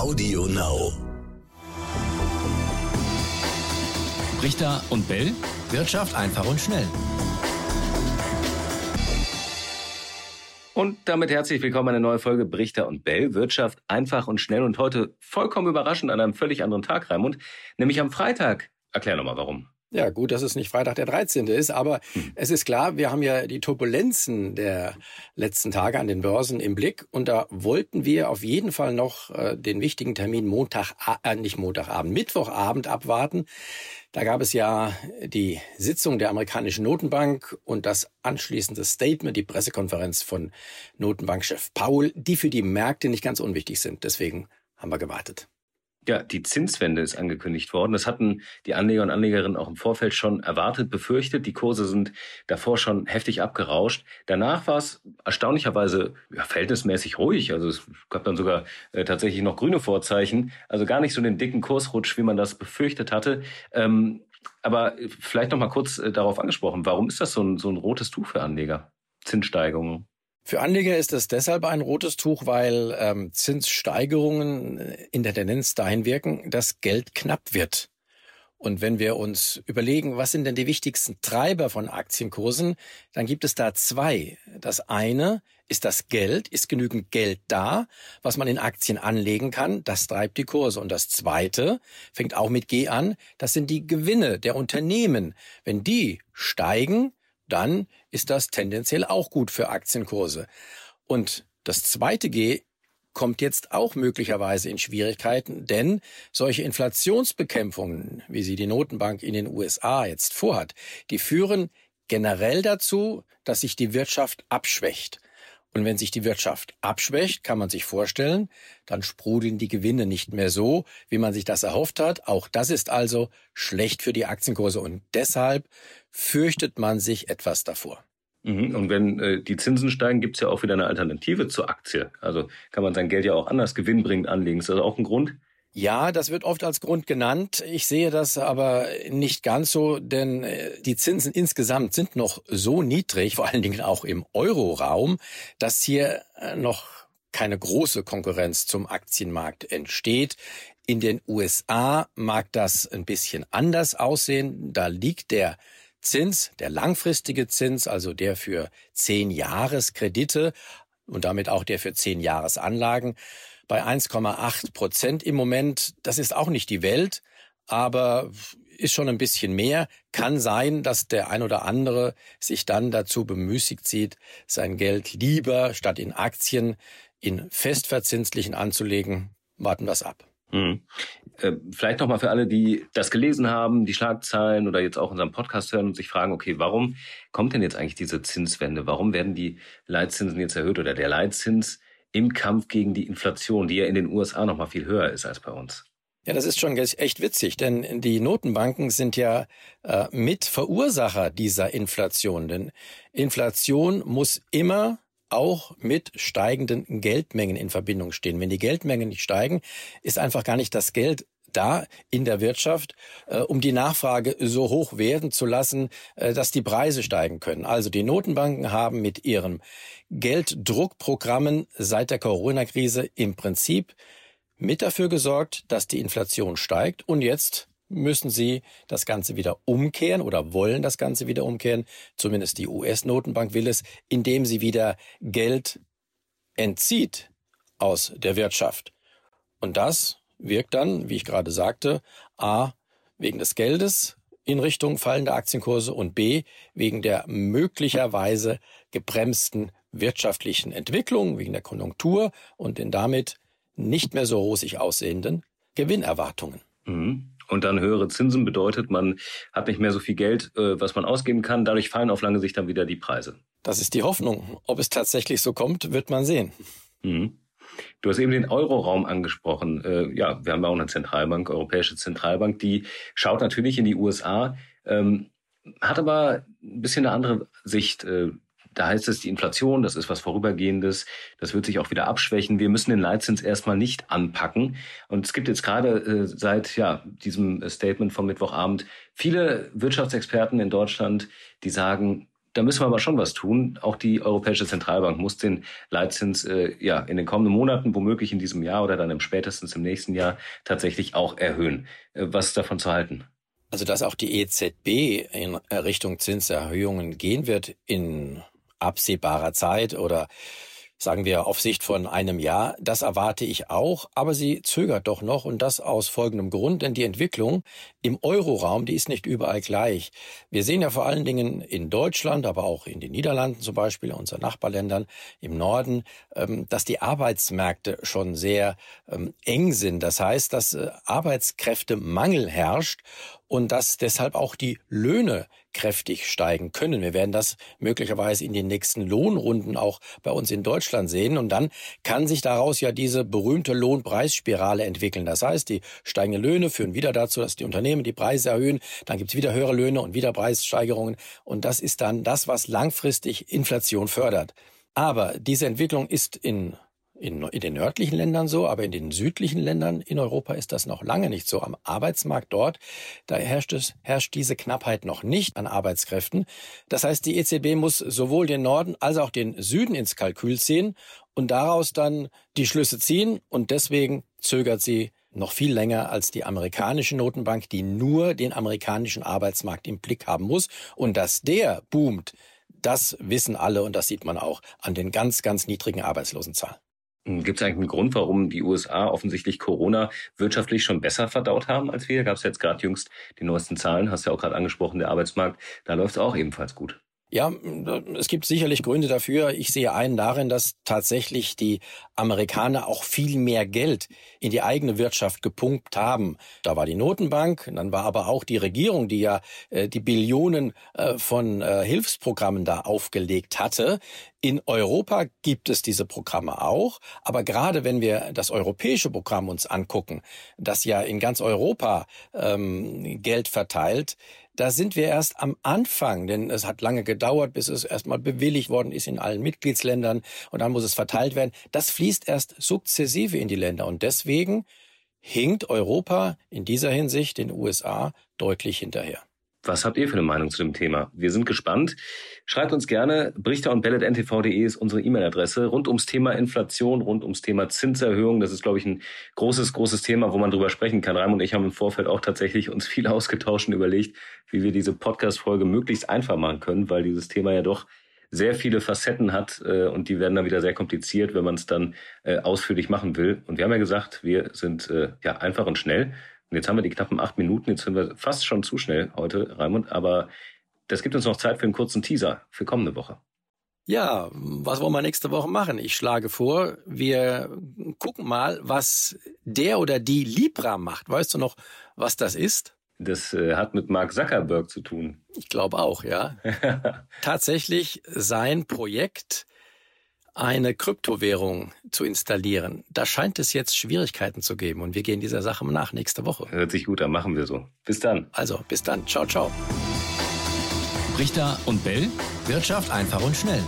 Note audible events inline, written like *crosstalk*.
Audio Now. Richter und Bell. Wirtschaft einfach und schnell. Und damit herzlich willkommen eine neue Folge Brichter und Bell. Wirtschaft einfach und schnell und heute vollkommen überraschend an einem völlig anderen Tag, Raimund, nämlich am Freitag. Erklär nochmal warum. Ja, gut, dass es nicht Freitag der 13. ist, aber hm. es ist klar, wir haben ja die Turbulenzen der letzten Tage an den Börsen im Blick und da wollten wir auf jeden Fall noch äh, den wichtigen Termin Montag, äh, nicht Montagabend, Mittwochabend abwarten. Da gab es ja die Sitzung der amerikanischen Notenbank und das anschließende Statement, die Pressekonferenz von Notenbankchef Paul, die für die Märkte nicht ganz unwichtig sind. Deswegen haben wir gewartet. Ja, die Zinswende ist angekündigt worden. Das hatten die Anleger und Anlegerinnen auch im Vorfeld schon erwartet, befürchtet. Die Kurse sind davor schon heftig abgerauscht. Danach war es erstaunlicherweise ja, verhältnismäßig ruhig. Also es gab dann sogar äh, tatsächlich noch grüne Vorzeichen. Also gar nicht so den dicken Kursrutsch, wie man das befürchtet hatte. Ähm, aber vielleicht noch mal kurz äh, darauf angesprochen. Warum ist das so ein, so ein rotes Tuch für Anleger? Zinssteigerungen. Für Anleger ist es deshalb ein rotes Tuch, weil ähm, Zinssteigerungen äh, in der Tendenz dahin wirken, dass Geld knapp wird. Und wenn wir uns überlegen, was sind denn die wichtigsten Treiber von Aktienkursen, dann gibt es da zwei. Das eine ist das Geld, ist genügend Geld da, was man in Aktien anlegen kann, das treibt die Kurse. Und das zweite fängt auch mit G an, das sind die Gewinne der Unternehmen. Wenn die steigen, dann ist das tendenziell auch gut für Aktienkurse. Und das zweite G kommt jetzt auch möglicherweise in Schwierigkeiten, denn solche Inflationsbekämpfungen, wie sie die Notenbank in den USA jetzt vorhat, die führen generell dazu, dass sich die Wirtschaft abschwächt. Und wenn sich die Wirtschaft abschwächt, kann man sich vorstellen, dann sprudeln die Gewinne nicht mehr so, wie man sich das erhofft hat. Auch das ist also schlecht für die Aktienkurse und deshalb fürchtet man sich etwas davor. Mhm. Und wenn äh, die Zinsen steigen, gibt es ja auch wieder eine Alternative zur Aktie. Also kann man sein Geld ja auch anders gewinnbringend anlegen. Ist das auch ein Grund? Ja, das wird oft als Grund genannt. Ich sehe das aber nicht ganz so, denn äh, die Zinsen insgesamt sind noch so niedrig, vor allen Dingen auch im Euroraum, dass hier äh, noch keine große Konkurrenz zum Aktienmarkt entsteht. In den USA mag das ein bisschen anders aussehen. Da liegt der Zins, der langfristige Zins, also der für zehn Jahreskredite und damit auch der für zehn Jahresanlagen, bei 1,8 Prozent im Moment. Das ist auch nicht die Welt, aber ist schon ein bisschen mehr. Kann sein, dass der ein oder andere sich dann dazu bemüßigt sieht, sein Geld lieber statt in Aktien in festverzinslichen anzulegen. Warten wir es ab. Äh, vielleicht nochmal für alle, die das gelesen haben, die Schlagzeilen oder jetzt auch unseren Podcast hören und sich fragen, okay, warum kommt denn jetzt eigentlich diese Zinswende? Warum werden die Leitzinsen jetzt erhöht oder der Leitzins? Im Kampf gegen die Inflation, die ja in den USA noch mal viel höher ist als bei uns. Ja, das ist schon echt witzig, denn die Notenbanken sind ja äh, Mitverursacher dieser Inflation. Denn Inflation muss immer auch mit steigenden Geldmengen in Verbindung stehen. Wenn die Geldmengen nicht steigen, ist einfach gar nicht das Geld da in der Wirtschaft, äh, um die Nachfrage so hoch werden zu lassen, äh, dass die Preise steigen können. Also die Notenbanken haben mit ihren Gelddruckprogrammen seit der Corona-Krise im Prinzip mit dafür gesorgt, dass die Inflation steigt und jetzt müssen sie das Ganze wieder umkehren oder wollen das Ganze wieder umkehren. Zumindest die US-Notenbank will es, indem sie wieder Geld entzieht aus der Wirtschaft. Und das wirkt dann, wie ich gerade sagte, a wegen des Geldes in Richtung fallender Aktienkurse und b wegen der möglicherweise gebremsten wirtschaftlichen Entwicklung, wegen der Konjunktur und den damit nicht mehr so rosig aussehenden Gewinnerwartungen. Mhm. Und dann höhere Zinsen bedeutet, man hat nicht mehr so viel Geld, äh, was man ausgeben kann. Dadurch fallen auf lange Sicht dann wieder die Preise. Das ist die Hoffnung. Ob es tatsächlich so kommt, wird man sehen. Mhm. Du hast eben den Euroraum angesprochen. Äh, ja, wir haben ja auch eine Zentralbank, Europäische Zentralbank, die schaut natürlich in die USA, ähm, hat aber ein bisschen eine andere Sicht. Äh, da heißt es, die Inflation, das ist was Vorübergehendes, das wird sich auch wieder abschwächen. Wir müssen den Leitzins erstmal nicht anpacken. Und es gibt jetzt gerade äh, seit ja, diesem Statement vom Mittwochabend viele Wirtschaftsexperten in Deutschland, die sagen, da müssen wir aber schon was tun. Auch die Europäische Zentralbank muss den Leitzins äh, ja in den kommenden Monaten, womöglich in diesem Jahr oder dann im spätestens im nächsten Jahr tatsächlich auch erhöhen. Äh, was ist davon zu halten? Also dass auch die EZB in Richtung Zinserhöhungen gehen wird in absehbarer Zeit oder sagen wir auf Sicht von einem Jahr. Das erwarte ich auch, aber sie zögert doch noch und das aus folgendem Grund, denn die Entwicklung im Euroraum, die ist nicht überall gleich. Wir sehen ja vor allen Dingen in Deutschland, aber auch in den Niederlanden zum Beispiel, unseren Nachbarländern im Norden, ähm, dass die Arbeitsmärkte schon sehr ähm, eng sind. Das heißt, dass äh, Arbeitskräftemangel herrscht und dass deshalb auch die Löhne kräftig steigen können. Wir werden das möglicherweise in den nächsten Lohnrunden auch bei uns in Deutschland sehen. Und dann kann sich daraus ja diese berühmte Lohnpreisspirale entwickeln. Das heißt, die steigenden Löhne führen wieder dazu, dass die Unternehmen die Preise erhöhen. Dann gibt es wieder höhere Löhne und wieder Preissteigerungen. Und das ist dann das, was langfristig Inflation fördert. Aber diese Entwicklung ist in in, in den nördlichen Ländern so, aber in den südlichen Ländern in Europa ist das noch lange nicht so. Am Arbeitsmarkt dort, da herrscht es, herrscht diese Knappheit noch nicht an Arbeitskräften. Das heißt, die EZB muss sowohl den Norden als auch den Süden ins Kalkül ziehen und daraus dann die Schlüsse ziehen und deswegen zögert sie noch viel länger als die amerikanische Notenbank, die nur den amerikanischen Arbeitsmarkt im Blick haben muss. Und dass der boomt, das wissen alle und das sieht man auch an den ganz, ganz niedrigen Arbeitslosenzahlen. Gibt es eigentlich einen Grund, warum die USA offensichtlich Corona wirtschaftlich schon besser verdaut haben als wir? Gab es jetzt gerade jüngst die neuesten Zahlen, hast ja auch gerade angesprochen, der Arbeitsmarkt, da läuft es auch ebenfalls gut. Ja, es gibt sicherlich Gründe dafür. Ich sehe einen darin, dass tatsächlich die Amerikaner auch viel mehr Geld in die eigene Wirtschaft gepumpt haben. Da war die Notenbank, dann war aber auch die Regierung, die ja äh, die Billionen äh, von äh, Hilfsprogrammen da aufgelegt hatte. In Europa gibt es diese Programme auch, aber gerade wenn wir das europäische Programm uns angucken, das ja in ganz Europa ähm, Geld verteilt, da sind wir erst am Anfang, denn es hat lange gedauert, bis es erstmal bewilligt worden ist in allen Mitgliedsländern und dann muss es verteilt werden. Das fließt erst sukzessive in die Länder und deswegen hinkt Europa in dieser Hinsicht den USA deutlich hinterher. Was habt ihr für eine Meinung zu dem Thema? Wir sind gespannt. Schreibt uns gerne. Brichter und bellet.ntv.de ist unsere E-Mail-Adresse. Rund ums Thema Inflation, rund ums Thema Zinserhöhung. Das ist, glaube ich, ein großes, großes Thema, wo man drüber sprechen kann. Raimund und ich haben im Vorfeld auch tatsächlich uns viel *laughs* ausgetauscht und überlegt, wie wir diese Podcast-Folge möglichst einfach machen können, weil dieses Thema ja doch sehr viele Facetten hat äh, und die werden dann wieder sehr kompliziert, wenn man es dann äh, ausführlich machen will. Und wir haben ja gesagt, wir sind äh, ja einfach und schnell. Und jetzt haben wir die knappen acht Minuten, jetzt sind wir fast schon zu schnell heute, Raimund, aber das gibt uns noch Zeit für einen kurzen Teaser für kommende Woche. Ja, was wollen wir nächste Woche machen? Ich schlage vor, wir gucken mal, was der oder die Libra macht. Weißt du noch, was das ist? Das äh, hat mit Mark Zuckerberg zu tun. Ich glaube auch, ja. *laughs* Tatsächlich sein Projekt eine Kryptowährung zu installieren. Da scheint es jetzt Schwierigkeiten zu geben und wir gehen dieser Sache nach nächste Woche. Hört sich gut an, machen wir so. Bis dann. Also, bis dann. Ciao, ciao. Richter und Bell. Wirtschaft einfach und schnell.